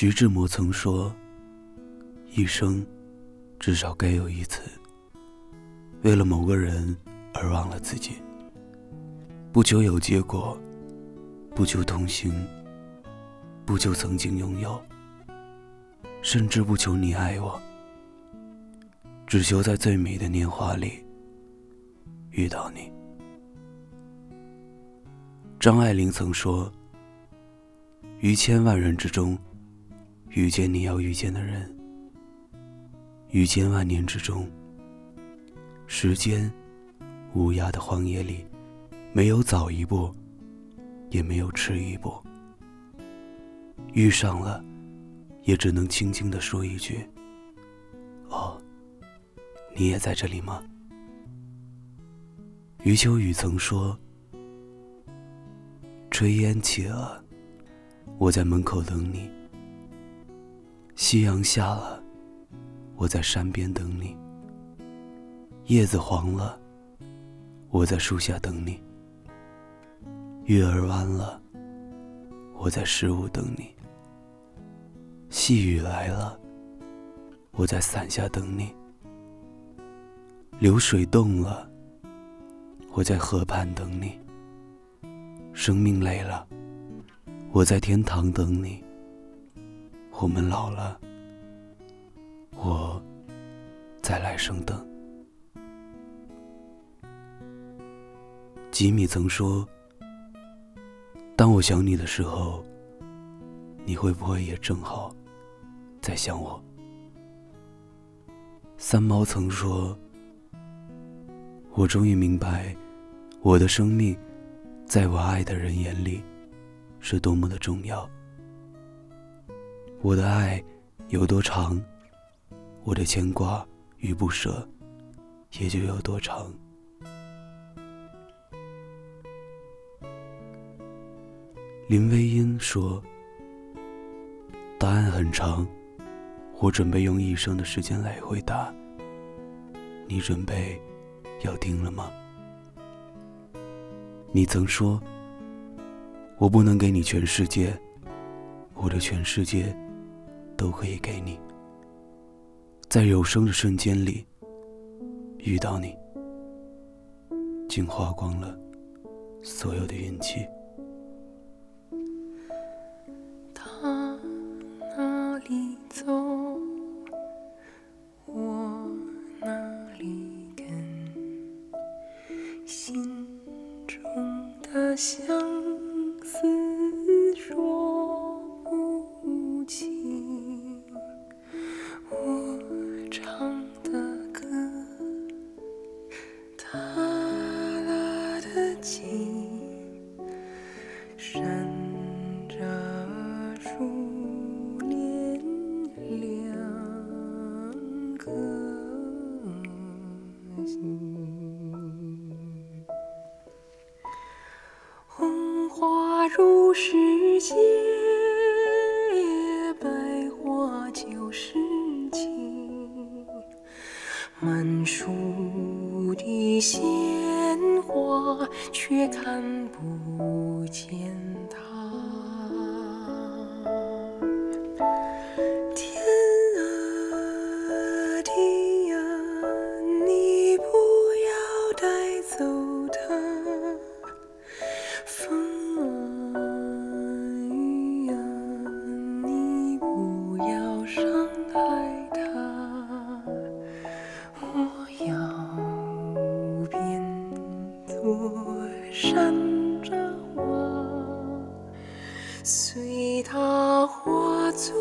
徐志摩曾说：“一生至少该有一次，为了某个人而忘了自己。不求有结果，不求同行，不求曾经拥有，甚至不求你爱我，只求在最美的年华里遇到你。”张爱玲曾说：“于千万人之中。”遇见你要遇见的人，于千万年之中，时间无涯的荒野里，没有早一步，也没有迟一步。遇上了，也只能轻轻的说一句：“哦，你也在这里吗？”余秋雨曾说：“炊烟起了，我在门口等你。”夕阳下了，我在山边等你。叶子黄了，我在树下等你。月儿弯了，我在十五等你。细雨来了，我在伞下等你。流水动了，我在河畔等你。生命累了，我在天堂等你。我们老了，我在来生等。吉米曾说：“当我想你的时候，你会不会也正好在想我？”三毛曾说：“我终于明白，我的生命，在我爱的人眼里，是多么的重要。”我的爱有多长，我的牵挂与不舍也就有多长。林徽因说：“答案很长，我准备用一生的时间来回答。你准备要听了吗？”你曾说：“我不能给你全世界，我的全世界。”都可以给你，在有生的瞬间里遇到你，竟花光了所有的运气。他哪里走，我哪里跟，心中的相如世界，百花九世情。满树的鲜花，却看不见我闪着花，随它化作